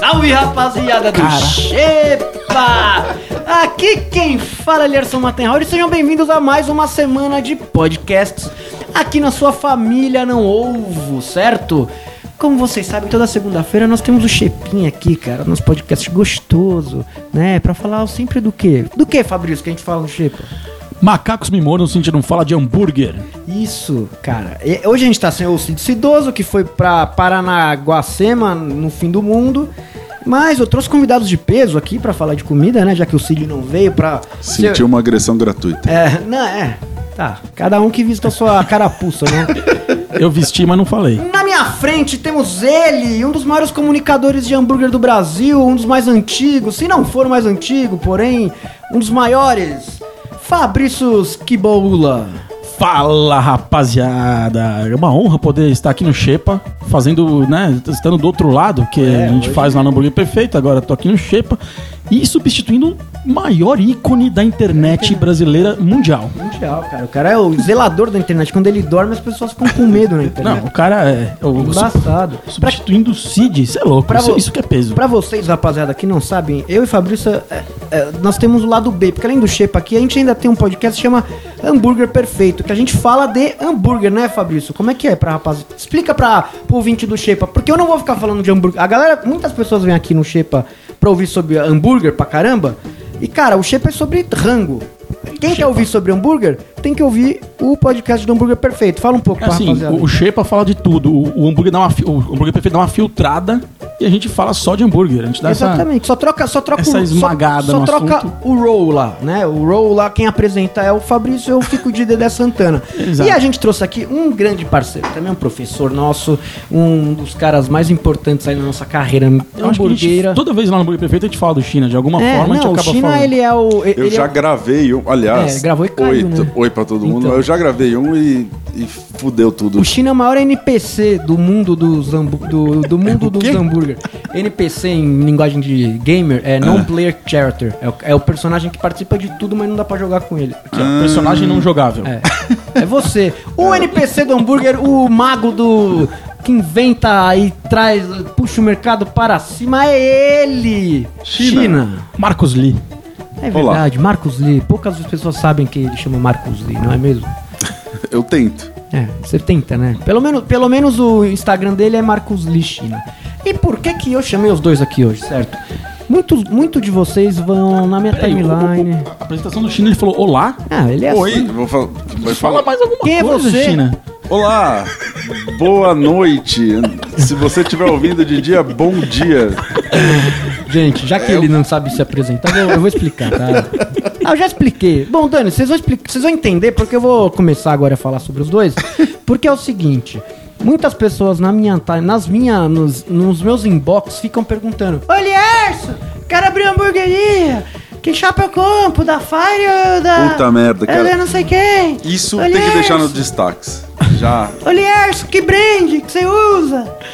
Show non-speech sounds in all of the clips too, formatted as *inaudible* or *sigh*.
Salve! Rapaziada do Xepa! Aqui quem fala é Lerson Mattenhauer e sejam bem-vindos a mais uma semana de podcasts aqui na sua família Não Ovo, certo? Como vocês sabem, toda segunda-feira nós temos o Xepinha aqui, cara, nosso podcast gostoso, né? Pra falar sempre do quê? Do que, Fabrício, que a gente fala no Xepa? Macacos me mordam se a gente não fala de hambúrguer. Isso, cara. E hoje a gente tá sem o Cid Cidoso, que foi pra Paranaguacema, no fim do mundo. Mas eu trouxe convidados de peso aqui pra falar de comida, né? Já que o Cid não veio pra... Sentiu uma agressão gratuita. É, não, é. Tá. Cada um que visita a sua carapuça, né? *laughs* Eu vesti, mas não falei. Na minha frente temos ele, um dos maiores comunicadores de hambúrguer do Brasil, um dos mais antigos, se não for o mais antigo, porém, um dos maiores. Fabrício Skiboula. Fala, rapaziada! É uma honra poder estar aqui no Xepa, fazendo, né, estando do outro lado, que É, a gente hoje- faz lá no Hambúrguer Perfeito, agora tô aqui no Xepa, e substituindo o maior ícone da internet brasileira mundial. Mundial, cara. O cara é o zelador da internet. Quando ele dorme, as pessoas ficam com medo na internet. Não, o cara é... O, Embaçado. substituindo o Cid, isso é louco, Pra isso, isso que é peso. Pra vocês, rapaziada, que não sabem, eu e Fabrício, é, é, nós temos o lado B, porque além do Shepa aqui, a gente ainda tem um podcast que chama Hambúrguer Perfeito, que a gente fala de hambúrguer, né, Fabrício? Como é que é pra rapaziada? Explica pra, pro ouvinte do Shepa, porque eu não vou ficar falando de hambúrguer. A galera, muitas pessoas vêm aqui no Shepa pra ouvir sobre hambúrguer pra caramba, e cara, o Shepa é sobre rango. Quem quer ouvir sobre hambúrguer, tem que ouvir o podcast do Hambúrguer Perfeito. Fala um pouco pra Assim, rapaziada. o, Xepa fala de tudo. O, o hambúrguer dá uma, o hambúrguer perfeito dá uma filtrada e a gente fala só de hambúrguer. A gente dá essa... Exatamente, só troca, só troca essa o- esmagada só, só no troca assunto. o roll lá, né? O roll lá, quem apresenta é o Fabrício, eu fico de Dedé Santana. Exato. E a gente trouxe aqui um grande parceiro, também um professor nosso, um dos caras mais importantes aí na nossa carreira Eu a gente, hambúrgueira. toda vez lá no Hambúrguer Perfeito a gente fala do China. De alguma É, forma a não, gente o acaba China, falando. ele é o... Eu ele já é gravei um, aliás. É, gravou e caiu, oi, né? oi pra todo mundo. Então. Eu já gravei um e, e fudeu tudo. O China é o maior NPC do mundo dos, do, do mundo *laughs* dos hambúrguer. NPC em linguagem de gamer é non-player character. É o, é o personagem que participa de tudo, mas não dá pra jogar com ele. Que é um personagem não jogável. É. É você. O NPC do hambúrguer, o mago do. que inventa e traz. puxa o mercado para cima, é ele! China. Marcos Lee. É Olá. verdade, Marcos Lee. Poucas pessoas sabem que ele chama Marcos Lee, não é mesmo? *laughs* Eu tento. É, você tenta, né? Pelo menos, pelo menos o Instagram dele é Marcos Lee China. E por que que eu chamei os dois aqui hoje, certo? Muitos muito de vocês vão na minha Peraí, o- timeline. o- a apresentação do China ele falou olá. Ah, ele é Oi, assim. vou falar. Vai Fala falar. mais alguma Quem é coisa, você? China. Olá, boa noite. Se você estiver ouvindo de dia, bom dia. Gente, já que ele não sabe se apresentar, eu vou, eu vou explicar, tá? Ah, eu já expliquei. Bom, Dani, vocês vão, explicar, vocês vão entender porque eu vou começar agora a falar sobre os dois. Porque é o seguinte. Muitas pessoas na minha, nas minha, nos, nos meus inbox ficam perguntando: Ô Lierson, quero abrir uma hamburgueria. Que chapa eu compro? Da Fire ou da. Puta merda, cara. Eu não sei quem. Isso Ô, tem que deixar nos destaques. Já. Ô que brand que você usa? *laughs*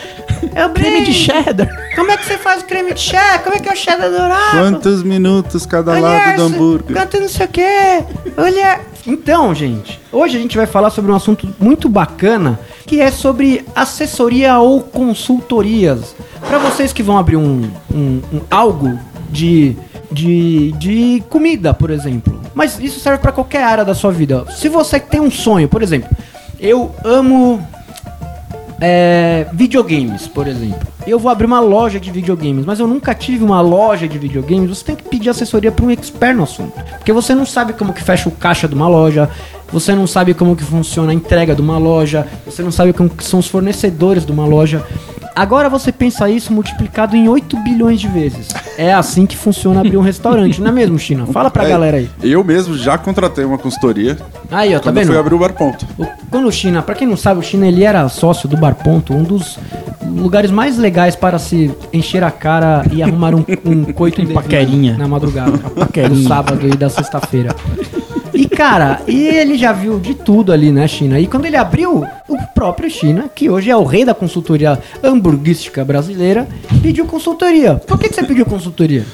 É o brand. Creme de cheddar. Como é que você faz o creme de cheddar? Como é que é o cheddar dourado? Quantos minutos cada Olha lado do hambúrguer? Canta não sei o quê. Olha. Então, gente, hoje a gente vai falar sobre um assunto muito bacana, que é sobre assessoria ou consultorias. Para vocês que vão abrir um, um- um- algo de, de, de comida, por exemplo. Mas isso serve para qualquer área da sua vida. Se você tem um sonho, por exemplo, eu amo é, videogames, por exemplo. Eu vou abrir uma loja de videogames, mas eu nunca tive uma loja de videogames. Você tem que pedir assessoria para um expert no assunto. Porque você não sabe como que fecha o caixa de uma loja, você não sabe como que funciona a entrega de uma loja, você não sabe como que são os fornecedores de uma loja. Agora você pensa isso multiplicado em 8 bilhões de vezes. É assim que funciona abrir um restaurante, não é mesmo, China? Fala pra É, galera aí. Eu mesmo já contratei uma consultoria Aí, ó, tá vendo? fui abrir o bar ponto. O- quando o China, pra quem não sabe, o China ele era sócio do Bar Ponto, um dos lugares mais legais para se encher a cara e arrumar um, um coito *laughs* indevido paquerinha. na madrugada, do paquerinha. sábado e da sexta-feira. E, cara, e ele já viu de tudo ali na China. E quando ele abriu, o próprio China, que hoje é o rei da consultoria hamburguística brasileira, pediu consultoria. Por que, que você pediu consultoria?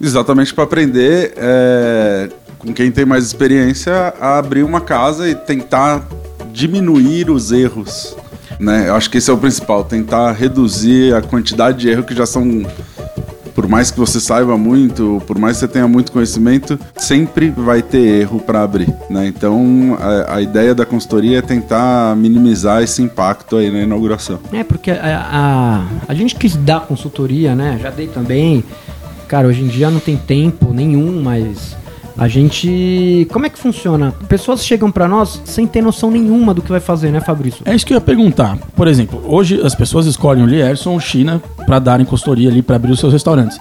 Exatamente para aprender é, com quem tem mais experiência a abrir uma casa e tentar diminuir os erros. Né? Eu acho que esse é o principal, tentar reduzir a quantidade de erros que já são por mais que você saiba muito, por mais que você tenha muito conhecimento, sempre vai ter erro para abrir, né? Então, a, a, ideia da consultoria é tentar minimizar esse impacto aí na inauguração. É, porque a, a, a gente quis dar consultoria, né? Já dei também. Cara, hoje em dia não tem tempo nenhum, mas a gente. Como é que funciona? Pessoas chegam para nós sem ter noção nenhuma do que vai fazer, né, Fabrício? É isso que eu ia perguntar. Por exemplo, hoje as pessoas escolhem o Lierson ou China para darem consultoria ali para abrir os seus restaurantes.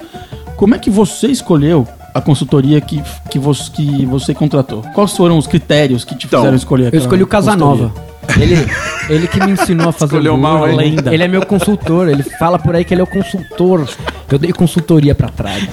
Como é que você escolheu a consultoria que, que, você, que você contratou? Quais foram os critérios que te então, fizeram escolher? Eu escolhi o Casanova. Ele, ele que me ensinou a fazer Escolheu mal, lenda. Ele é meu consultor, ele fala por aí que ele é o consultor. Eu dei consultoria para trás.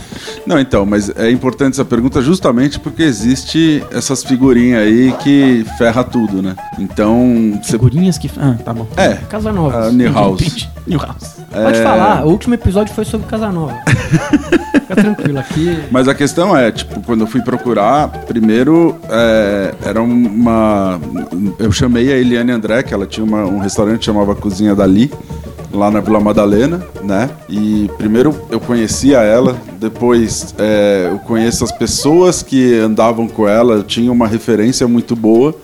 Não, então, mas é importante essa pergunta justamente porque existe essas figurinhas aí que ferra tudo, né? Então. Figurinhas que. Ah, tá bom. É. Casanova. Uh, New House. *laughs* New House. Pode é... falar, o último episódio foi sobre Casanova. *laughs* Fica tranquilo aqui. Mas a questão é, tipo, quando eu fui procurar, primeiro é, era uma. Eu chamei a Eliane André, que ela tinha uma, um restaurante que chamava Cozinha Dali lá na Vila Madalena, né? E primeiro eu conhecia ela, depois é, eu conheço as pessoas que andavam com ela, eu tinha uma referência muito boa,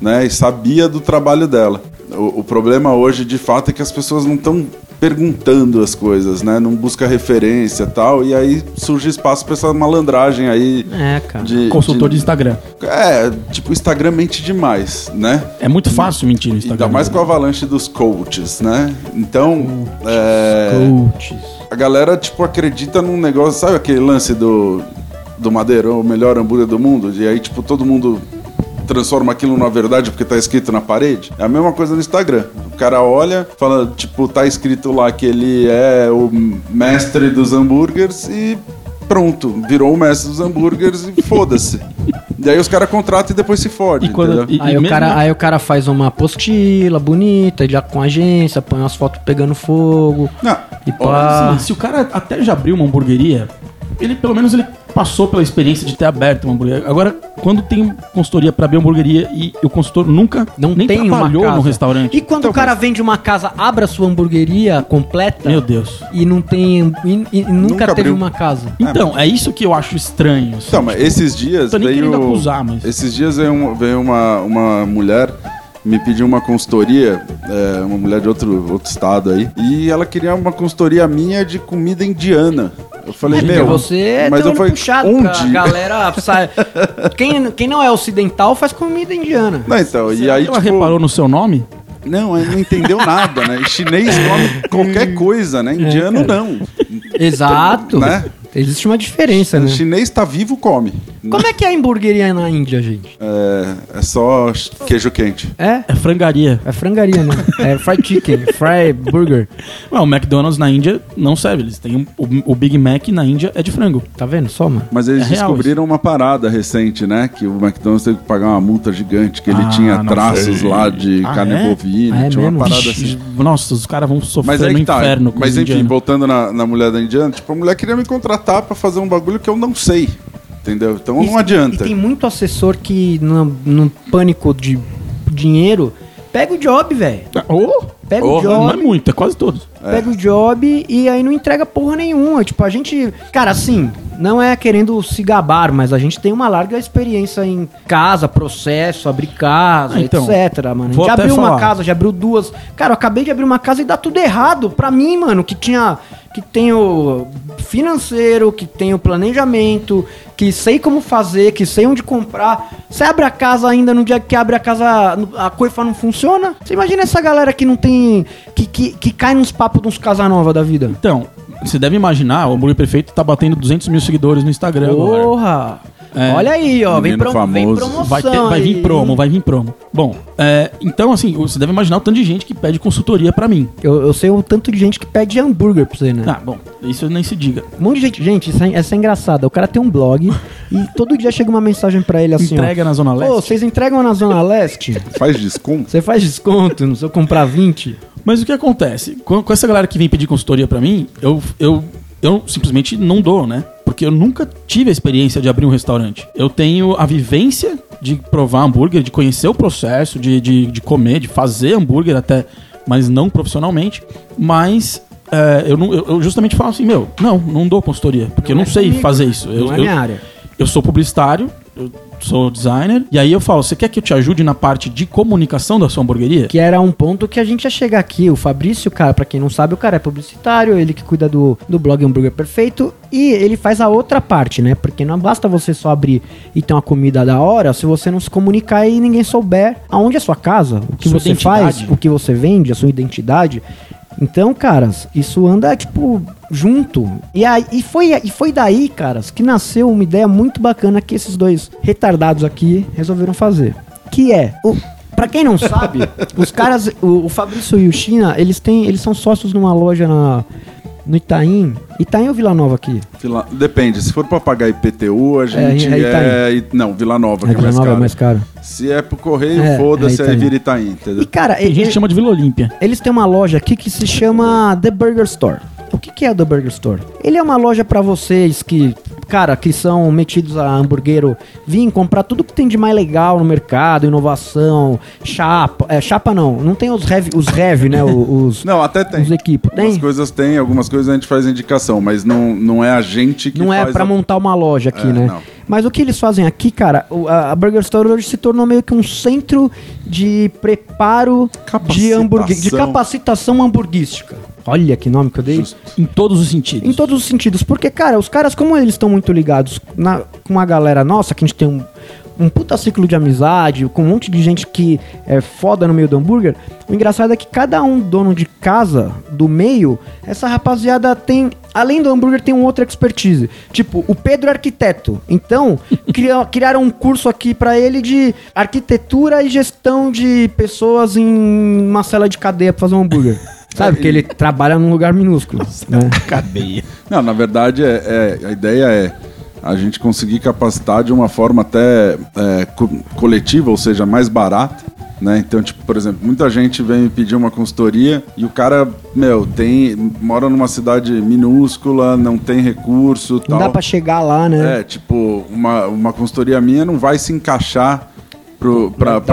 né? E sabia do trabalho dela. O, o problema hoje, de fato, é que as pessoas não estão perguntando as coisas, né? Não busca referência tal. E aí surge espaço pra essa malandragem aí. É, cara. De, Consultor de, de Instagram. É, tipo, Instagram mente demais, né? É muito fácil mentir no Instagram. Ainda mais com a avalanche dos coaches, né? Então. Coaches. É, coaches. A galera, tipo, acredita num negócio. Sabe aquele lance do. Do Madeirão, o melhor hambúrguer do mundo? E aí, tipo, todo mundo transforma aquilo numa verdade porque tá escrito na parede. É a mesma coisa no Instagram. O cara olha, fala, tipo, tá escrito lá que ele é o mestre dos hambúrgueres e pronto, virou o mestre dos hambúrgueres e *laughs* foda-se. E aí os caras contratam e depois se fodem. aí, o cara, aí o cara faz uma apostila bonita, já com agência, põe umas fotos pegando fogo. Não, e pá. Assim, se o cara até já abriu uma hamburgueria, ele pelo menos ele passou pela experiência de ter aberto uma hamburgueria. Agora, quando tem consultoria para abrir uma hamburgueria e o consultor nunca não nem tem trabalhou no restaurante. E quando então, o cara vende uma casa, abre a sua hamburgueria completa. Meu Deus. E não tem e, e nunca, nunca, teve abriu. uma casa. Então, é isso que eu acho estranho. Assim. Então, mas esses dias Tô nem veio acusar, mas esses dias veio, veio uma, uma mulher me pediu uma consultoria, é, uma mulher de outro, outro estado aí, e ela queria uma consultoria minha de comida indiana. Eu falei, é, meu, você mas eu falei, puxado onde? galera sai. quem, quem não é ocidental faz comida indiana. Não, então, e aí, ela tipo, reparou no seu nome? Não, não entendeu nada, né? Chinês come qualquer *laughs* coisa, né? Indiano é, não. Exato. Né? Existe uma diferença, né? O chinês tá vivo, come. Como é que é a hamburgueria na Índia, gente? É, é só queijo quente. É? É frangaria. É frangaria, né? é fried chicken, fried burger. Ué, o McDonald's na Índia não serve. Eles têm um, o, o, Big Mac na Índia é de frango. Tá vendo? Só, mano. Mas eles é descobriram uma parada recente, né? Que o McDonald's teve que pagar uma multa gigante, que ele ah, tinha traços sei. lá de ah, carne é? bovina. Ah, é tinha mesmo? uma parada assim. Nossa, os caras vão sofrer Mas no tá. inferno Mas enfim, voltando na, na mulher da Indiana, tipo, a mulher queria me contratar pra fazer um bagulho que eu não sei. Entendeu? Então não adianta. E tem muito assessor que, no, no pânico de dinheiro, pega o job, velho. Oh, pega oh, o job. Não é muito, é quase todos. Pega é. o job e aí não entrega porra nenhuma. Tipo, a gente. Cara, assim, não é querendo se gabar, mas a gente tem uma larga experiência em casa, processo, abrir casa, ah, então, etc, mano. Já abriu falar. uma casa, já abriu duas. Cara, eu acabei de abrir uma casa e dá tudo errado. Pra mim, mano, que tinha que tenho financeiro, que tenho planejamento, que sei como fazer, que sei onde comprar. Você abre a casa ainda no dia que abre a casa, a coifa não funciona? Você imagina essa galera que não tem. que, que, que cai nos papos de uns Casanova da vida. Então, você deve imaginar, o hambúrguer perfeito tá batendo 200 mil seguidores no Instagram. Porra! Agora. É, Olha aí, ó, vem, pro, vem, promoção. Vai, ter, vai vir promo, vai vir promo. Bom, é, então assim, você deve imaginar o tanto de gente que pede consultoria pra mim. Eu, eu sei o tanto de gente que pede hambúrguer pra você, né? Ah, bom, isso nem se diga. Um monte de gente, gente, isso é, isso é engraçado. O cara tem um blog E todo dia chega uma mensagem pra ele assim, Entrega ó. na Zona Leste? Pô, vocês entregam na Zona Leste? Faz desconto? Você faz desconto no se eu comprar 20? Mas o que acontece? Com, com essa galera que vem pedir consultoria pra mim, eu, eu, eu simplesmente não dou, né? Porque eu nunca tive a experiência de abrir um restaurante. Eu tenho a vivência de provar hambúrguer, de conhecer o processo, de, de, de comer, de fazer hambúrguer até, mas não profissionalmente. Mas é, eu, não, eu, eu justamente falo assim, meu, não, não dou consultoria, porque eu não é sei comigo, fazer isso. Eu, Não é minha área. eu sou publicitário, eu sou designer, e aí eu falo, você quer que eu te ajude na parte de comunicação da sua hamburgueria? Que era um ponto que a gente ia chegar aqui. O Fabrício, cara, pra quem não sabe, o cara é publicitário, ele que cuida do, do blog Hambúrguer Perfeito. E ele faz a outra parte, né? Porque não basta você só abrir e ter uma comida da hora se você não se comunicar e ninguém souber aonde é a sua casa, o que Sua você identidade. faz, o que você vende, a sua identidade. Então, caras, isso anda, tipo, junto. E, aí, e, foi, e foi daí, caras, que nasceu uma ideia muito bacana que esses dois retardados aqui resolveram fazer. Que é. O, Pra quem não sabe, *laughs* os caras, o, o Fabrício e o China, eles têm, eles são sócios numa loja na, no Itaim. Itaim ou Vila Nova aqui? Vila- Depende, se for pra pagar IPTU, a gente é é. Itaim. Não, Vila Nova, É, que é Vila mais Nova caro. é mais caro. Se é pro correio, É, foda-se, é aí Itaim. vira Itaim, E entendeu? cara, Tem gente que chama de Vila Olímpia. Eles têm uma loja aqui que se chama The Burger Store. O que, que é o The Burger Store? Ele é uma loja pra vocês que, cara, que são metidos a hamburguero, vir comprar tudo que tem de mais legal no mercado, inovação, chapa. É, chapa não, não tem os rev, os rev né? Os, Não, até tem. os equipos. Algumas Tem? coisas tem, algumas coisas a gente faz indicação, mas não, não é a gente que Não é faz pra a- montar uma loja aqui, É, né? não. Mas o que eles fazem aqui, cara, a, a Burger Store hoje se tornou meio que um centro de preparo de hambúrguer, de capacitação hamburguística. Olha que nome que eu dei. Justo. Em todos os sentidos. Em todos os sentidos. Porque, cara, os caras, como eles estão muito ligados na- com a galera nossa, que a gente tem um, um puta ciclo de amizade, com um monte de gente que é foda no meio do hambúrguer, o engraçado é que cada um dono de casa do meio, essa rapaziada tem. Além do hambúrguer, tem um outro expertise. Tipo, o Pedro é arquiteto. Então, *laughs* cria- criaram um curso aqui pra ele de arquitetura e gestão de pessoas em uma cela de cadeia pra fazer um hambúrguer. Sabe? Porque ele trabalha num lugar minúsculo. né? *laughs* Cadeia. Não, na verdade, é, é- a ideia é a gente conseguir capacitar de uma forma até é, co- coletiva, ou seja, mais barata. Né? Então, tipo, por exemplo, muita gente vem me pedir uma consultoria e o cara, meu, tem mora numa cidade minúscula, não tem recurso Não tal. dá pra chegar lá, né? É, tipo, uma, uma consultoria minha não vai se encaixar o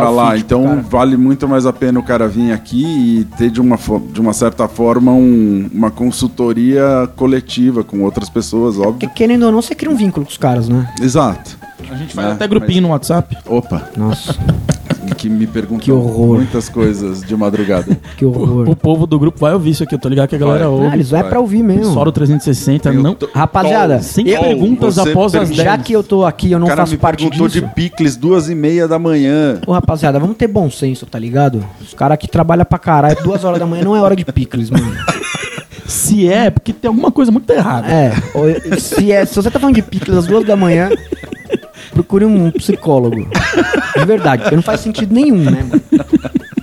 lá. Então cara. vale muito mais a pena o cara vir aqui e ter de uma, de uma certa forma um- uma consultoria coletiva com outras pessoas, Porque óbvio. querendo ou não, você cria um vínculo com os caras, né? Exato. A gente faz É, até grupinho no WhatsApp. Opa, Nossa, *laughs* que me perguntam Que horror. muitas coisas de madrugada. *laughs* que horror. O povo do grupo vai ouvir isso aqui. Eu tô ligado que a galera Vai. ouve. Ah, eles vai vai. pra ouvir mesmo. Fora o 360, Tem o não. to- Rapaziada, Sem eu- perguntas após as pergunta- 10. já que eu tô aqui, eu não o cara faço me parte perguntou disso. de picles duas e meia da manhã. Ô, rapaziada, vamos ter bom senso, tá ligado? Os caras que trabalham pra caralho, duas horas da manhã não é hora de picles, mano. *laughs* Se é, porque tem alguma coisa muito errada. É, se, é, se você tá falando de picles às duas da manhã, procure um psicólogo. De verdade, porque não faz sentido nenhum, né, mano?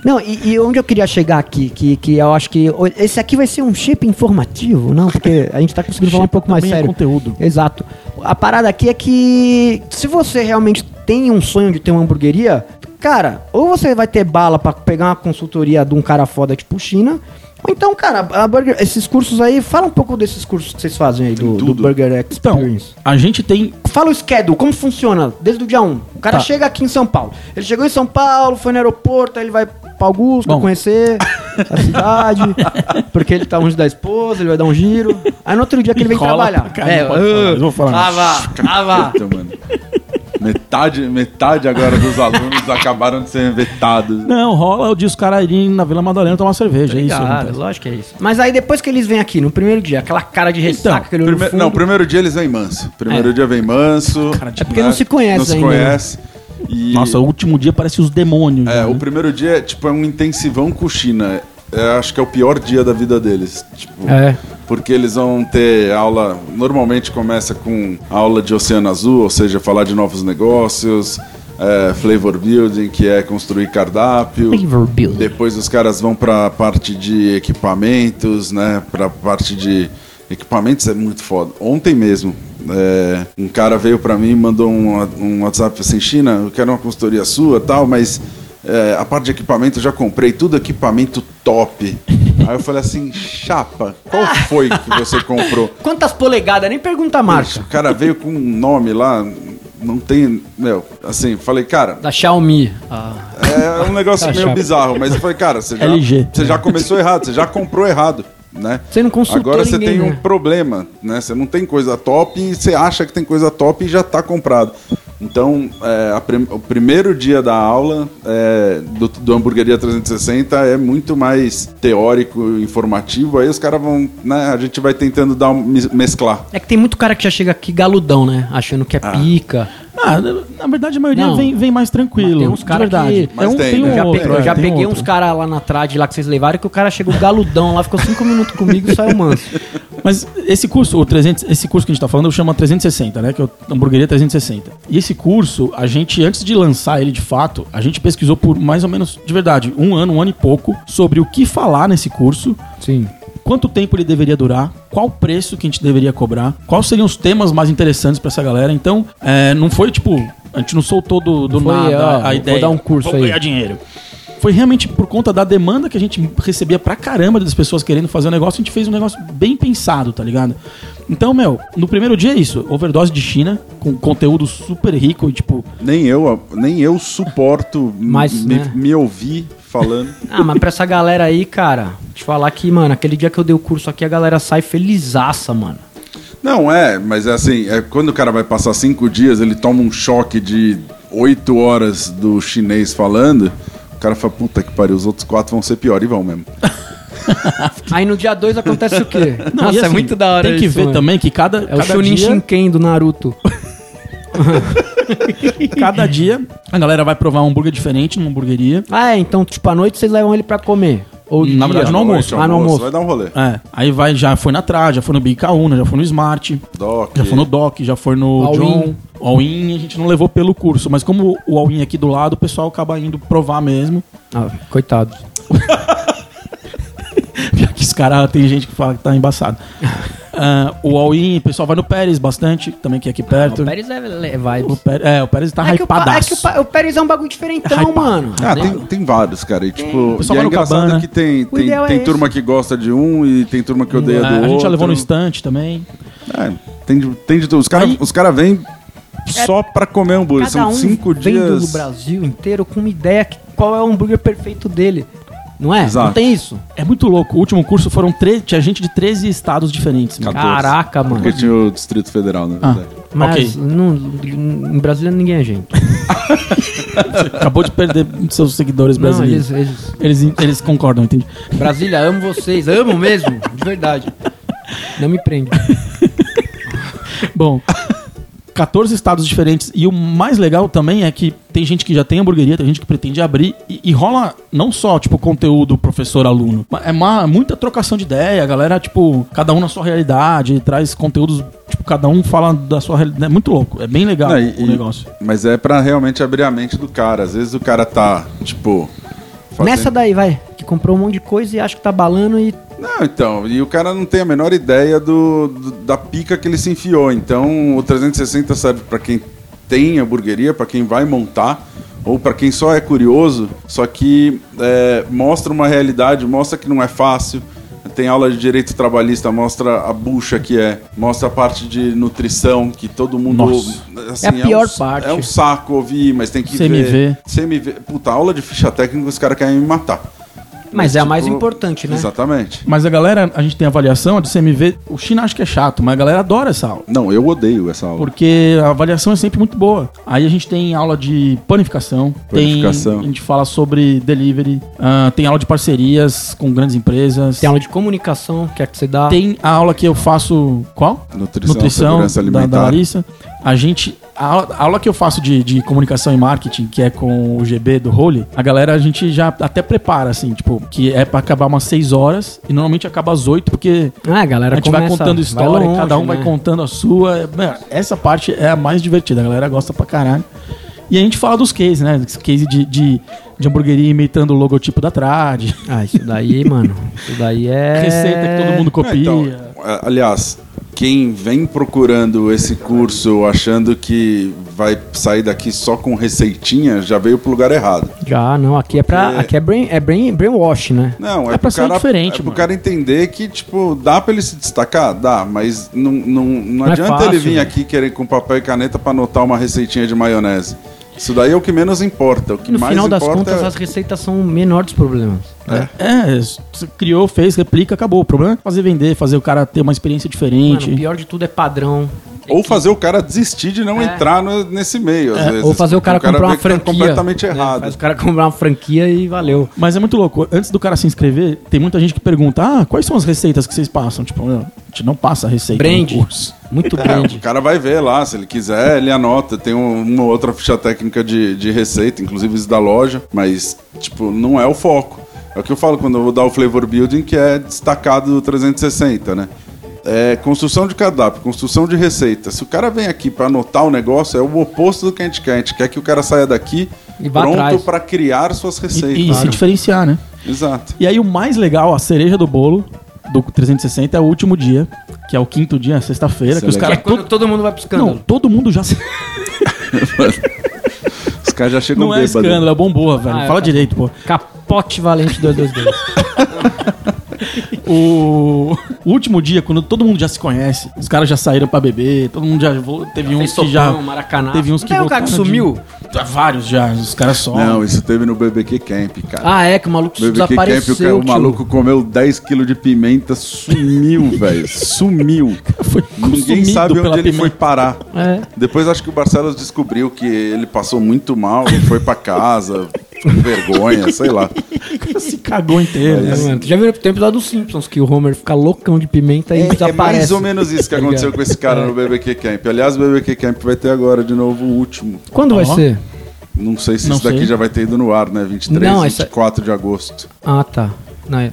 Não, e, e onde eu queria chegar aqui, que, que eu acho que. Esse aqui vai ser um chip informativo, não? Porque a gente tá conseguindo falar um pouco mais é sério. conteúdo. Exato. A parada aqui é que se você realmente tem um sonho de ter uma hamburgueria, cara, ou você vai ter bala pra pegar uma consultoria de um cara foda tipo China, ou então, cara, a burger- esses cursos aí, fala um pouco desses cursos que vocês fazem aí do, do. Burger Então, Experience. a gente tem. Fala o schedule, como funciona desde o dia 1. O cara Tá. chega aqui em São Paulo. Ele chegou em São Paulo, foi no aeroporto, aí ele vai pra Augusta Bom. conhecer *laughs* a cidade, porque ele tá longe da esposa, ele vai dar um giro. Aí no outro dia que ele vem Enrola trabalhar. pra caralho, pode falar, eu vou falar. Ah, vá, Metade, metade agora dos alunos acabaram de ser vetados. Não, rola o dia os caras irem na Vila Madalena tomar cerveja. É isso. acontece. lógico que é isso. Mas aí depois que eles vêm aqui, no primeiro dia, aquela cara de ressaca, Então, aquele Prime- fundo, Não, primeiro dia eles vêm manso. Primeiro É. dia vem manso. Cara, É porque não se conhece Não se ainda, né? conhece. E, Nossa, o último dia parece os demônios. é, já, o né? primeiro dia é tipo é um intensivão com China. É, acho que é o pior dia da vida deles. Tipo, É. Porque eles vão ter aula. Normalmente começa com aula de Oceano Azul, ou seja, falar de novos negócios. é, flavor building, que é construir cardápio. Flavor building. Depois os caras vão para a parte de equipamentos, né? Para a parte de equipamentos é muito foda. Ontem mesmo É, um cara veio pra mim e mandou um, um WhatsApp assim, China, eu quero uma consultoria sua tal, mas é, a parte de equipamento eu já comprei, tudo equipamento top. Aí eu falei assim, chapa, qual foi que você comprou? *laughs* Quantas polegadas? Nem pergunta a marca. O cara veio com um nome lá, não tem. Meu, assim, falei, cara, Da Xiaomi. Ah, é um negócio *laughs* meio bizarro, mas eu falei, cara, você já, LG. você já começou errado, você já comprou errado, né? Você não consultou Agora você ninguém, tem um né? problema, né? Você não tem coisa top e você acha que tem coisa top e já está comprado. Então, é, prim- o primeiro dia da aula é, do, do Hamburgueria 360 é muito mais teórico, informativo. Aí os caras vão, né? A gente vai tentando dar um, mes- mesclar. É que tem muito cara que já chega aqui galudão, né? Achando que é pica. Ah, na- verdade a maioria Não. vem, vem mais tranquilo. Mas tem uns de cara verdade. que- Mas um, tem, né? Já, pe- eu é, já tem peguei outro. uns caras lá na trade lá que vocês levaram que o cara chegou galudão lá, ficou cinco minutos comigo e saiu manso. *laughs* Mas esse curso, o 300, esse curso que a gente tá falando, eu chamo 360, né? Que é o Hamburgueria 360. E esse curso, a gente, antes de lançar ele de fato, a gente pesquisou por mais ou menos, de verdade, um ano, um ano e pouco, sobre o que falar nesse curso, Sim. Quanto tempo ele deveria durar, qual o preço que a gente deveria cobrar, quais seriam os temas mais interessantes pra essa galera. Então, é, não foi tipo, a gente não soltou do, do Foi, nada ó, a vou ideia. dar um curso vou aí. ganhar dinheiro. Foi realmente por conta da demanda que a gente recebia pra caramba das pessoas querendo fazer o negócio, a gente fez um negócio bem pensado, tá ligado? Então, meu, no primeiro dia é isso, overdose de China, com conteúdo super rico e tipo, Nem eu, nem eu suporto Mas, me, né? me ouvir falando. *laughs* Ah, mas pra essa galera aí, cara, te falar que, mano, aquele dia que eu dei o curso aqui, a galera sai felizaça, mano. Não, é, mas é assim, é, quando o cara vai passar cinco dias, ele toma um choque de oito horas do chinês falando, o cara fala, puta que pariu, os outros quatro vão ser pior, e vão mesmo. *laughs* Aí no dia 2 acontece o quê? Não, Nossa, é assim, muito da hora Tem que isso, ver mano. também que cada, É o cada Shunin dia, Shinken do Naruto. *laughs* *laughs* cada dia a galera vai provar um hambúrguer diferente numa hamburgueria. Ah, é, então, tipo, à noite vocês levam ele pra comer. Ou de Na dia. verdade, no almoço. Ah, no almoço. Vai dar um rolê. É, aí vai, já foi na Trad, já foi no Bicaúna, já foi no Smart, Doc. já foi no Doc, já foi no All-in. John. All-in a gente não levou pelo curso, mas como o All-in é aqui do lado, o pessoal acaba indo provar mesmo. Ah, coitado. *laughs* que os caras, tem gente que fala que tá embaçado. *laughs* Ah, o All-in, o pessoal vai no Pérez bastante, também que é aqui perto. O Pérez é, é vibes. O Pérez, é, o Pérez tá é que, o, é hypadaço. que o, o Pérez é um bagulho diferentão, Hypado. mano. Ah, tem, tem vários, cara. E, tipo, O pessoal e é vai no engraçado Cabana. que tem, tem, é tem esse. turma que gosta de um e tem turma que odeia É, do a outro. gente já levou no estante também. É, tem, de- tem de tudo. Os caras cara vêm só pra comer hambúrguer. Cada São um cinco vem dias. do Brasil inteiro com uma ideia que qual é o hambúrguer perfeito dele. Não é? Exato. Não tem isso? É muito louco. O último curso foram tre... tinha gente de 13 estados diferentes. mano. 14. Caraca, mano. Porque tinha o Distrito Federal, na Ah, verdade. Mas ok. não, em Brasília ninguém é gente. *laughs* Acabou de perder seus seguidores Não, brasileiros. eles, eles... eles- Eles, concordam, entende? Brasília, amo vocês. Amo mesmo, de verdade. Não me prende. *laughs* Bom, 14 estados diferentes. E o mais legal também é que tem gente que já tem hamburgueria, tem gente que pretende abrir. E, e rola não só, tipo, conteúdo professor-aluno. mas É uma, muita trocação de ideia. A galera, tipo, cada um na sua realidade, traz conteúdos. Tipo, cada um fala da sua realidade. É muito louco. É bem legal Não, e- o e- negócio. Mas é pra realmente abrir a mente do cara. Às vezes o cara tá, tipo. fazendo- Nessa daí, vai. Que comprou um monte de coisa e acha que tá balando e. Não, então, e o cara não tem a menor ideia do, do- da pica que ele se enfiou. Então, o 360 serve pra quem tem hamburgueria, pra quem vai montar, ou pra quem só é curioso, só que é, mostra uma realidade, mostra que não é fácil. Tem aula de direito trabalhista, mostra a bucha que é, mostra a parte de nutrição, que todo mundo. Nossa. assim, É a pior um, parte. É um saco ouvir, mas tem que CMV. ver. CMV. Puta, aula de ficha técnica, os caras querem me matar. Mas é a mais tipo, importante, né? Exatamente. Mas a galera, a gente tem avaliação, a do CMV. O China acha que é chato, mas a galera adora essa aula. Não, eu odeio essa aula. Porque a avaliação é sempre muito boa. Aí a gente tem aula de panificação, Panificação. Tem, a gente fala sobre delivery, ah, tem aula de parcerias com grandes empresas. Tem aula de comunicação, que é que você dá. Tem a aula que eu faço. Qual? Nutrição, segurança da, da alimentar. Larissa. A gente. A aula, que eu faço de, de comunicação e marketing, que é com o GB do Role, a galera a gente já até prepara, assim, tipo, que é pra acabar umas 6 horas e normalmente acaba às 8, porque Ah, a galera a gente vai começa- contando história, longe, cada um vai né? contando a sua. Essa parte é a mais divertida, a galera gosta pra caralho. E a gente fala dos cases, né? Case de, de, de hamburgueria imitando o logotipo da Trad, Ah, isso daí, mano. *laughs* Isso daí é. receita que todo mundo É, copia. então, é, aliás, quem vem procurando esse curso achando que vai sair daqui só com receitinha, já veio pro lugar errado. Já, não, aqui é pra. Porque- Aqui é brain, é brain, brainwash, né? Não, é, É pra pro ser cara, diferente, é pro mano. cara entender que, tipo, dá pra ele se destacar? Dá, mas não, não, não, é adianta fácil, ele vir velho. aqui querer com papel e caneta pra anotar uma receitinha de maionese. Isso daí é o que menos importa. O que no mais final das contas, é... as receitas são o menor dos problemas. É, você criou, fez, replica, acabou. O problema é fazer vender, fazer o cara ter uma experiência diferente. Mano, o pior de tudo é padrão. Ou fazer o cara desistir de não É. entrar no- nesse meio, às É, vezes. ou fazer o cara porque comprar vê uma tá franquia. completamente né? errado. Faz o cara comprar uma franquia e valeu. Mas é muito louco. Antes do cara se inscrever, tem muita gente que pergunta: Ah, quais são as receitas que vocês passam? Tipo, a gente não passa receita Brand. no curso. Muito É, grande. o cara vai ver lá, se ele quiser, ele anota. Tem um- uma outra ficha técnica de, de receita, inclusive isso da loja, mas, tipo, não é o foco. É o que eu falo quando eu vou dar o flavor building, que é destacado do 360, né? É construção de cardápio, construção de receita. Se o cara vem aqui para anotar o negócio, é o oposto do que a gente quer. A gente quer que o cara saia daqui E pronto para criar suas E, receitas. e se diferenciar, né? Exato. E aí o mais legal, a cereja do bolo do 360 é o último dia, que é o quinto dia, sexta-feira, que é os caras. Quando todo mundo vai pro escândalo. Não, todo mundo já. *laughs* Os caras já chegam Não é bêbados. escândalo, é bomboa, velho. Ah, é, Fala tá. direito, pô. Capote valente 222. *laughs* O... o *laughs* último dia, quando todo mundo já se conhece, os caras já saíram pra beber, todo mundo já teve uns que já Maracanã. teve uns que Não tem um cara que de- sumiu? Tá, Vários já, os caras só. Não, isso teve no BBQ Camp, cara. Ah, é, que o maluco BBQ Camp, o, desapareceu. cara- o maluco comeu 10 kg de pimenta, sumiu, *laughs* velho. Sumiu. Foi Ninguém sabe onde ele foi pimenta. parar. É. Depois acho que o Barcelos descobriu que ele passou muito mal, foi pra casa, com vergonha, sei lá. *laughs* *laughs* se cagou inteiro. É, né? mano. Tu já viu tem episódio dos Simpsons que o Homer fica loucão de pimenta e É, é desaparece. mais ou menos isso que *laughs* Tá aconteceu com esse cara É. no BBQ Camp. Aliás, o BBQ Camp vai ter agora de novo o último. Quando vai Ó. ser? Não sei se Não isso daqui sei. já vai ter ido no ar, né? 23, Não, essa- 24 de agosto. Ah, tá. Não, é,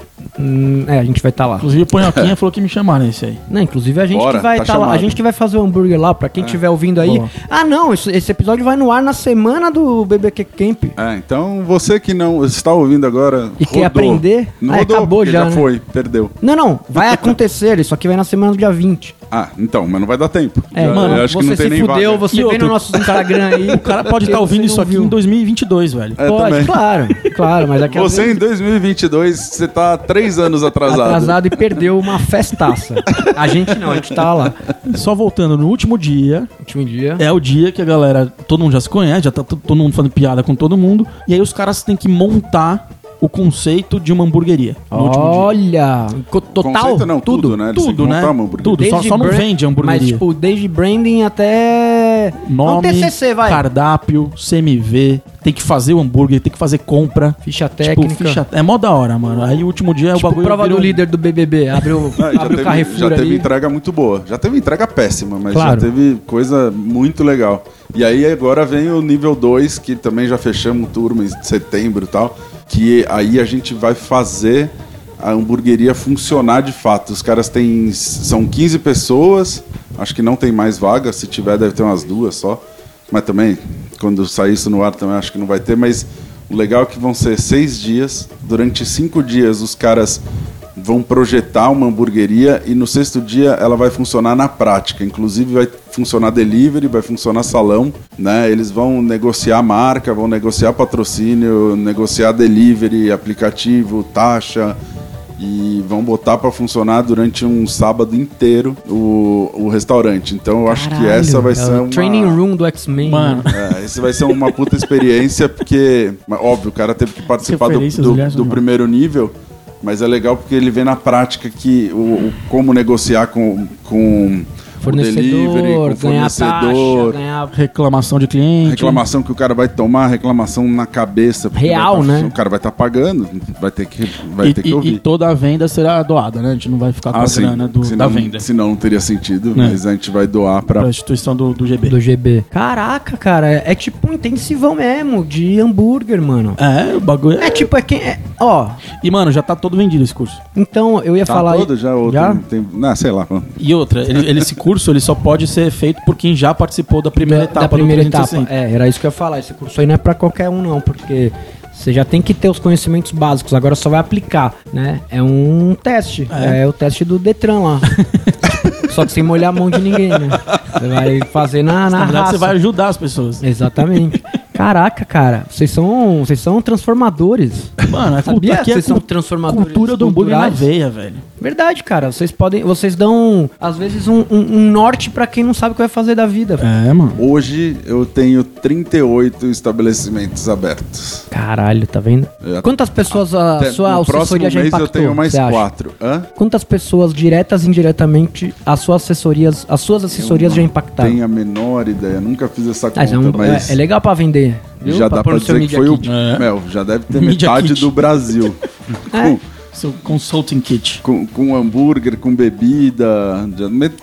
é, a gente vai estar lá. Inclusive o Ponhoquinha *laughs* falou que me chamaram esse aí. Não, inclusive a gente Bora, que vai tá estar lá. A gente que vai fazer o hambúrguer lá, pra quem estiver ouvindo aí. Boa. Ah, não, esse, esse episódio vai no ar na semana do BBQ Camp. É, então você que não está ouvindo agora. E quer aprender? Não Ah, rodou, acabou já, já né? foi, perdeu. Não, não, vai *laughs* acontecer, isso aqui vai na semana do dia 20. Ah, então, mas não vai dar tempo. É, Já- mano, eu acho que você não tem se nem fudeu, vaga. você E vem outro- no nosso Instagram aí. *laughs* O cara pode estar porque ouvindo você isso aqui viu. em 2022, velho. É, Pode, também. claro, claro, mas aqui Você em 2022, você tá três anos atrasado. atrasado e perdeu uma festaça. A gente não, a gente tá lá. Só voltando no último dia, Último dia. é o dia que a galera, todo mundo já se conhece, já tá to- todo mundo fazendo piada com todo mundo, e aí os caras têm que montar o conceito de uma hamburgueria. Olha, co- total, Conceito não, tudo, né? Eles Tudo, né? Tudo, só, só não vende hamburgueria. Mas, tipo, desde branding até... Nome, TCC, vai. cardápio, CMV, tem que fazer o hambúrguer, tem que fazer compra. Ficha Tipo, técnica. ficha- é mó da hora, mano. Aí o último dia é o Tipo, bagulho. prova virou- do líder do BBB. Abre o, Ah, já abre o teve, Carrefour já teve ali. entrega muito boa. Já teve entrega péssima, mas Claro. já teve coisa muito legal. E aí agora vem o nível 2, que também já fechamos turma em setembro e tal. Que aí a gente vai fazer a hamburgueria funcionar de fato. Os caras têm. São 15 pessoas, acho que não tem mais vaga. Se tiver, deve ter umas duas só. Mas também, quando sair isso no ar, também acho que não vai ter. Mas o legal é que vão ser seis dias. Durante cinco dias, os caras vão projetar uma hamburgueria e no sexto dia ela vai funcionar na prática. Inclusive vai funcionar delivery, vai funcionar salão, né? Eles vão negociar marca, vão negociar patrocínio, negociar delivery, aplicativo, taxa e vão botar para funcionar durante um sábado inteiro o, o restaurante. Então eu acho que Caralho, essa vai é ser o uma training room do X-Men. Mano, né? é, esse vai ser uma puta experiência, porque, óbvio, o cara teve que participar do, do- do são primeiro nível, mas é legal porque ele vê na prática que o, o- como negociar com, com o delivery, fornecedor, com ganhar fornecedor, taxa, ganhar... reclamação de cliente. reclamação que o cara vai tomar, reclamação na cabeça. Real, tá- né? O cara vai estar pagando, vai ter que, vai E, ter que e- ouvir. e toda a venda será doada, né? A gente não vai ficar com ah, a sim. grana do- senão, da venda. senão não teria sentido, É. mas a gente vai doar Pra para instituição do, do GB. Do GB. Caraca, cara, é, é tipo um intensivão mesmo, de hambúrguer, mano. É, o bagulho é... É tipo, é quem. É, ó, E, mano, já tá todo vendido esse curso. então eu ia Tá falar. todo já, ou já? Tem, não, sei lá. E outra, ele- ele- esse curso ele só pode ser feito por quem já participou da primeira da, etapa da primeira do etapa. 360. É, era isso que eu ia falar. Esse curso aí não é pra qualquer um, não, porque você já tem que ter os conhecimentos básicos, agora só vai aplicar, né? É um teste. É, É. o teste do Detran lá. *laughs* Só que sem molhar a mão de ninguém, né? Você vai fazer na, na, Na verdade, raça. você vai ajudar as pessoas. Exatamente. Caraca, cara, vocês são, vocês são transformadores. Mano, é Sabia aqui que é vocês são transformadores cultura do hambúrguer na veia, velho. Verdade, cara. Vocês podem, vocês dão às vezes um, um- um norte pra quem não sabe o que vai fazer da vida. É, mano. Hoje eu tenho 38 estabelecimentos abertos. Caralho, tá vendo? É, Quantas pessoas a Até sua no próximo assessoria já mês impactou? eu tenho mais quatro. Hã? Quantas pessoas diretas e indiretamente as suas assessorias, as suas assessorias já impactaram? Tenho a menor ideia, nunca fiz essa conta, Ah, isso é, um- mas é- é legal pra vender. Viu? já Pra dá pra dizer que foi o. Kit. É. Meu, já deve ter *laughs* Media metade Kit. do Brasil. *laughs* É. com, Seu consulting kit. com, com hambúrguer, com bebida. met-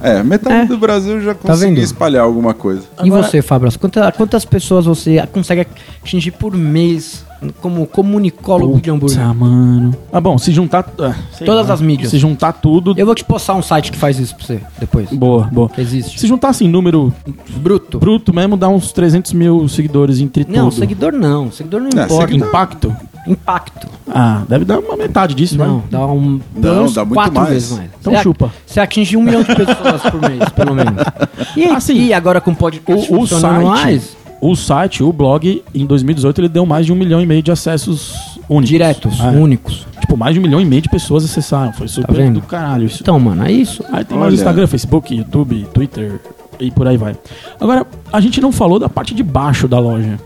É, metade É. do Brasil já Tá consegui vendo? espalhar alguma coisa. E Agora- você, Fabras? Quantas, quantas pessoas você consegue atingir por mês como comunicólogo de hambúrguer? Puta, mano. Ah, bom, se juntar. ah, sei Todas as mídias. Se juntar tudo. Eu vou te postar um site que faz isso pra você depois. Boa, boa. Existe. Se juntar assim, número Bruto. bruto mesmo, dá uns 300 mil seguidores entre Não, tudo. seguidor não. Seguidor não É, importa. seguidor- Impacto? Impacto. Ah, deve dar uma metade disso, Não, né? dá um. Não, uns dá muito quatro mais. vezes mais. Então Você a- chupa. Você atinge um milhão de pessoas por mês, pelo menos. *laughs* E, aí, Assim, e agora com o podcast O, o funcionando site, mais? O site, o blog, em 2018, ele deu mais de um milhão e meio de acessos únicos. Diretos, É. únicos. Tipo, mais de um milhão e meio de pessoas acessaram. Foi super vendo? do caralho isso. Então, mano, é isso. Aí tem mais Olha. Instagram, Facebook, YouTube, Twitter e por aí vai. Agora, a gente não falou da parte de baixo da loja.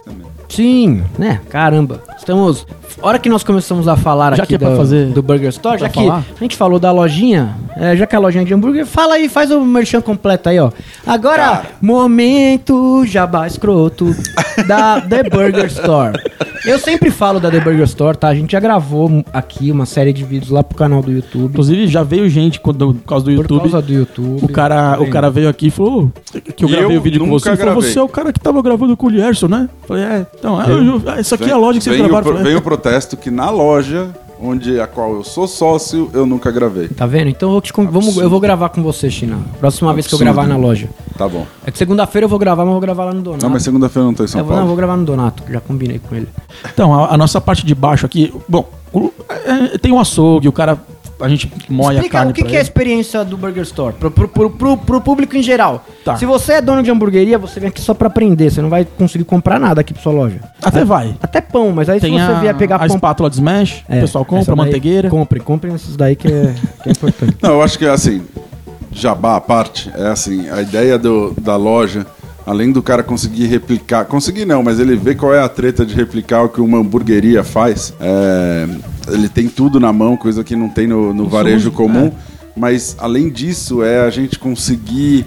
Sim, né? Caramba. Estamos. Hora que nós começamos a falar Já aqui que é pra do, fazer- do Burger Store, já pra que falar? a gente falou da lojinha, é, já que é a lojinha de hambúrguer, fala aí, faz o merchan completo aí, ó. Agora, momento jabá escroto da The Burger Store. Eu sempre falo da The Burger Store, tá? A gente já gravou aqui uma série de vídeos lá pro canal do YouTube. Inclusive, já veio gente quando, por causa do Por YouTube. causa do YouTube. O cara, o cara veio aqui e falou que eu gravei eu o vídeo com você. Ele falou, você é o cara que tava gravando com o Lierson, né? Falei, é. Então, é, eu- ah, isso aqui é a loja que vocês vem, o, Falei, vem é. o protesto que na loja, onde a qual eu sou sócio, eu nunca gravei. Tá vendo? Então eu vou, te, con- vamos, eu vou gravar com você, China. Próxima vez que eu Absurdo. gravar na loja. Tá bom. É que segunda-feira eu vou gravar, mas eu vou gravar lá no Donato. Não, mas segunda-feira eu não tô em São Eu vou, não, eu Paulo. vou gravar no Donato, já combinei com ele. Então, a, a nossa parte de baixo aqui. Bom, o- é, tem um açougue, o cara. A gente moia a Explica carne o que, pra que é a experiência do Burger Store, pro, pro, pro, pro- pro público em geral. Tá. Se você é dono de hamburgueria, você vem aqui só pra aprender, você não vai conseguir comprar nada aqui pra sua loja. Até vai. Até pão, mas aí Tem se você a, vier pegar a pão... espátula de smash, É, o pessoal compra, daí, manteigueira. Comprem, comprem esses daí que é, que é importante. Não, eu acho que assim, jabá à parte, é assim, a ideia do, da loja, além do cara conseguir replicar, conseguir não, mas ele vê qual é a treta de replicar o que uma hamburgueria faz. é, ele tem tudo na mão, coisa que não tem no, no varejo comum. Mas além disso, é a gente conseguir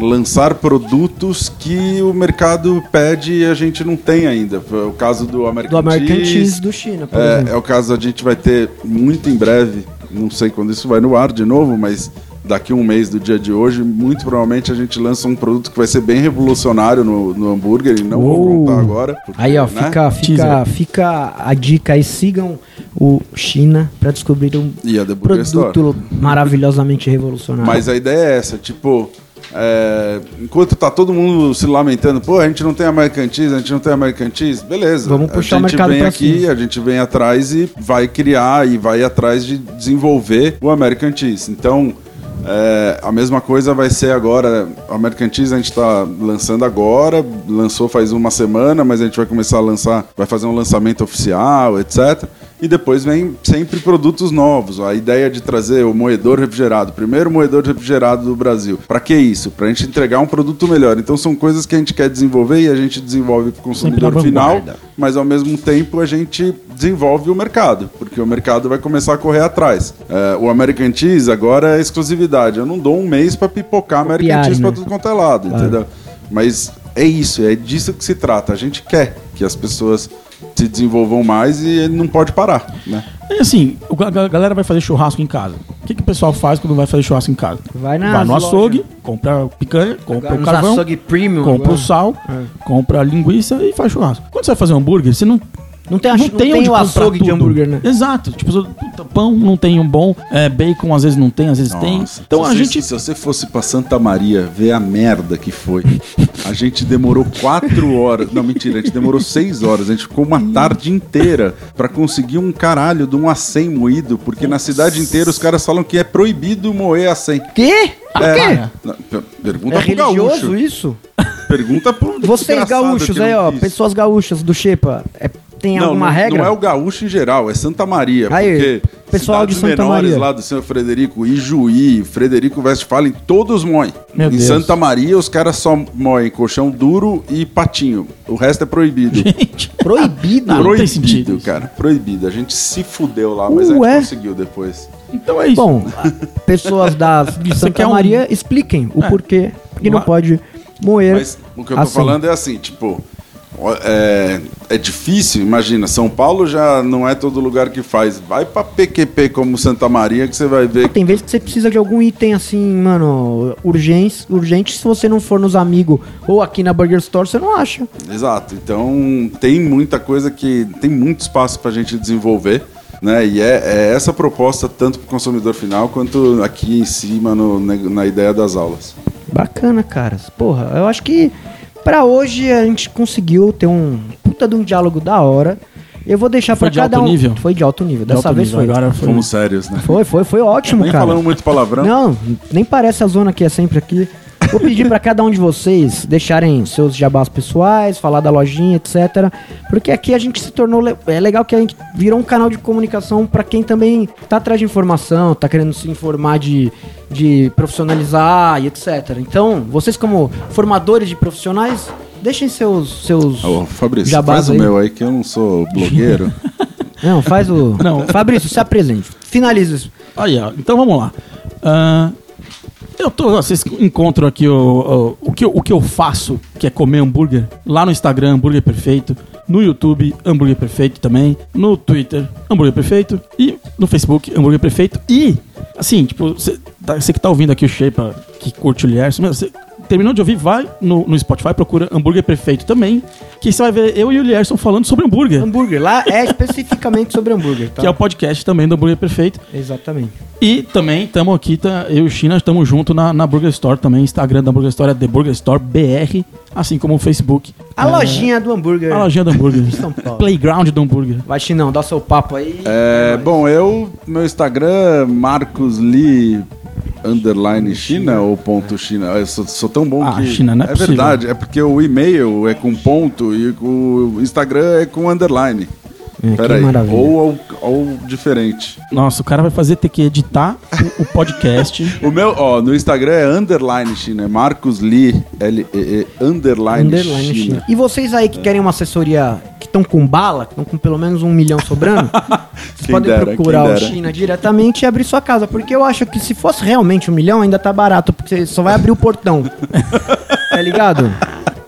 lançar produtos que o mercado pede e a gente não tem ainda. O caso do American, Do American Cheese, Cheese do China, por é, exemplo. é o caso, a gente vai ter muito em breve, não sei quando isso vai no ar de novo, mas daqui a um mês do dia de hoje, muito provavelmente a gente lança um produto que vai ser bem revolucionário no, no hambúrguer, e não vou Uou. contar agora. porque, Aí, ó, né? fica, fica, fica a dica aí, sigam o China pra descobrir um E Burger Store. produto maravilhosamente revolucionário. Mas a ideia é essa, tipo, é, enquanto tá todo mundo se lamentando, pô, a gente não tem American Cheese, a gente não tem American Cheese, beleza. Vamos puxar a o gente mercado vem aqui, cima. a gente vem atrás e vai criar e vai atrás de desenvolver o American Cheese. Então, é, a mesma coisa vai ser agora, o American Cheese a gente tá lançando agora, lançou faz uma semana, mas a gente vai começar a lançar, vai fazer um lançamento oficial, etc. E depois vem sempre produtos novos. A ideia de trazer o moedor refrigerado, o primeiro moedor refrigerado do Brasil. Para que isso? Para a gente entregar um produto melhor. Então são coisas que a gente quer desenvolver e a gente desenvolve para o consumidor na final, mas ao mesmo tempo a gente desenvolve o mercado, porque o mercado vai começar a correr atrás. É, o American Cheese agora é exclusividade. Eu não dou um mês para pipocar American Copiarem, Cheese para né? tudo quanto é lado, entendeu? Mas é isso, é disso que se trata. A gente quer que as pessoas se desenvolvam mais e ele não pode parar, né? E assim, o- a galera vai fazer churrasco em casa. O que, que o pessoal faz quando vai fazer churrasco em casa? Vai nas vai no açougue, compra picanha, compra Agora o carvão, açougue premium compra agora. o sal, É. compra a linguiça e faz churrasco. Quando você vai fazer um hambúrguer, você não, Não tem, a, não tem, onde o açougue de hambúrguer, né? Exato. Tipo, puta, pão não tem um bom, é, bacon às vezes não tem, às vezes tem. Nossa, Então se a gente. Se você fosse pra Santa Maria ver a merda que foi, a gente demorou quatro horas. Não, mentira, a gente demorou seis horas. A gente ficou uma tarde inteira pra conseguir um caralho de um acém moído, porque na cidade inteira os caras falam que é proibido moer acém. Quê? Por É. quê? Não, per- Pergunta É pro religioso gaúcho. isso? Pergunta pro Vocês gaúchos que aí, não ó, pessoas gaúchas do Xepa, é, tem Não, alguma não, regra? não é o gaúcho em geral, é Santa Maria. Aí, porque pessoal de Santa menores Maria. lá do São Frederico, Ijuí, Frederico Westphalen, todos moem. Meu em Deus. Santa Maria, os caras só moem colchão duro e patinho. O resto é proibido. *laughs* Gente, Proibido. Não, não tem proibido, sentido isso. cara. Proibido. A gente se fudeu lá, mas a Ué? gente conseguiu depois. então é isso. Bom, pessoas das, de Você Santa um- Maria, expliquem o É. porquê que não pode moer Mas o que eu tô assim. falando é assim, tipo, é, é difícil, imagina, São Paulo já não é todo lugar que faz. Vai pra PQP como Santa Maria que você vai ver Tem vezes que você precisa de algum item assim, mano, urgente, urgente. Se você não for nos amigos ou aqui na Burger Store, você não acha. Exato. Então tem muita coisa que tem muito espaço para a gente desenvolver. Né? E é, é essa proposta tanto para o consumidor final quanto aqui em cima no- na, na ideia das aulas. Bacana, caras. Porra, eu acho que pra hoje a gente conseguiu ter um puta de um diálogo da hora. Eu vou deixar Foi pra de cada alto um. nível? Foi de alto nível. De Dessa alto vez nível, foi. Agora foi. Fomos sérios, né? Foi, foi, foi ótimo, Nem cara. falando muito palavrão. Não, nem parece a zona que é sempre aqui. Vou pedir pra cada um de vocês deixarem seus jabás pessoais, falar da lojinha, etc. Porque aqui a gente se tornou. le- É legal que a gente virou um canal de comunicação pra quem também tá atrás de informação, tá querendo se informar de, de profissionalizar e etc. Então, vocês, como formadores de profissionais, deixem seus. seus Ô, Fabrício, jabás faz o aí. meu aí que eu não sou blogueiro. *laughs* Não, faz o. Não. Fabrício, se apresente. Finaliza isso. Aí, ó. Então vamos lá. Ah, eu tô. Vocês encontram aqui o, o, o, que eu, o que eu faço, que é comer hambúrguer, lá no Instagram, hambúrguer perfeito. No YouTube, hambúrguer perfeito também. No Twitter, hambúrguer perfeito. E no Facebook, hambúrguer perfeito. E, assim, tipo, você tá- que tá ouvindo aqui o Shape, que curte o Lierson, você terminou de ouvir, vai no, no Spotify, procura hambúrguer perfeito também. Que você vai ver eu e o Lierson falando sobre hambúrguer. Hambúrguer. Lá é especificamente sobre hambúrguer, tá? Que é o podcast também do Hambúrguer Perfeito. Exatamente. E também estamos aqui, tá, eu e o China estamos junto na, na Burger Store também. Instagram da Burger Store é The Burger Store BR, assim como o Facebook. A É, lojinha do hambúrguer. A lojinha do hambúrguer. *laughs* São Paulo. Playground do hambúrguer. Vai, Chinão, dá seu papo aí. É, bom, eu, meu Instagram, Marcos Lee underline China ou ponto China. Eu sou, sou tão bom Ah, que. China, não é possível. verdade, é porque o e-mail é com ponto e o Instagram é com underline. É, que Peraí. maravilha. Ou, ou, ou diferente. Nossa, o cara vai fazer ter que editar o, o podcast. *laughs* O meu, ó, no Instagram é underline China, é Marcos Lee, L-E-E, underline, Underline China. China. E vocês aí que querem uma assessoria que estão com bala, que estão com pelo menos um milhão sobrando, *laughs* vocês Quem podem dera, procurar o. China diretamente e abrir sua casa. Porque eu acho que se fosse realmente um milhão, ainda tá barato, porque você só vai abrir o portão. *laughs* tá ligado?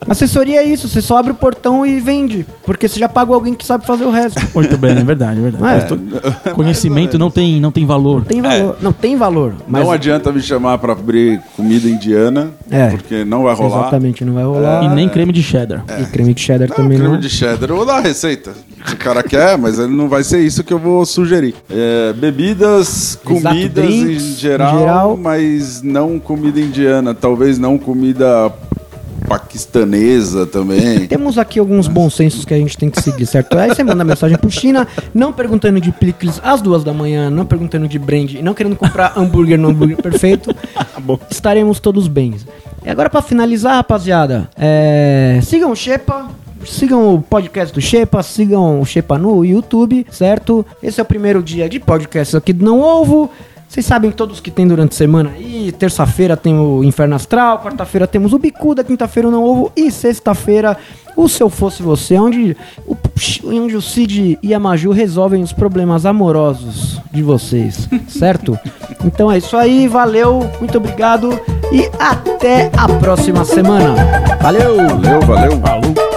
Assessoria é isso, você só abre o portão e vende. Porque você já pagou alguém que sabe fazer o resto. Muito bem, é verdade, é verdade. Não é? To- Conhecimento não tem, não tem valor. Tem valor. Não, tem valor. Mas Não adianta me chamar pra abrir comida indiana, É. porque não vai rolar. Exatamente, não vai rolar. E nem creme de cheddar. E creme de cheddar Não, também creme não. de cheddar. Eu vou dar a receita. Se o cara quer, mas ele não vai ser isso que eu vou sugerir. É, bebidas, Exato, comidas drinks, em geral, em geral. mas não comida indiana. Talvez não comida paquistanesa também. *laughs* Temos aqui alguns bons sensos que a gente tem que seguir, certo? Aí você manda mensagem pro China, não perguntando de picles às duas da manhã, não perguntando de brand, e não querendo comprar hambúrguer no hambúrguer perfeito. *laughs* Estaremos todos bem. E agora pra finalizar, rapaziada, é, sigam o Shepa. Sigam o podcast do Shepa, sigam o Shepa no YouTube, certo? Esse é o primeiro dia de podcast aqui do Não Ovo. Vocês sabem todos que tem durante a semana aí. Terça-feira tem o Inferno Astral, quarta-feira temos o Bicuda, quinta-feira o Não Ovo e sexta-feira o Se Eu Fosse Você, onde o, onde o Cid e a Maju resolvem os problemas amorosos de vocês, *laughs* certo? Então é isso aí, valeu, muito obrigado e até a próxima semana. Valeu! Valeu, valeu. Falou.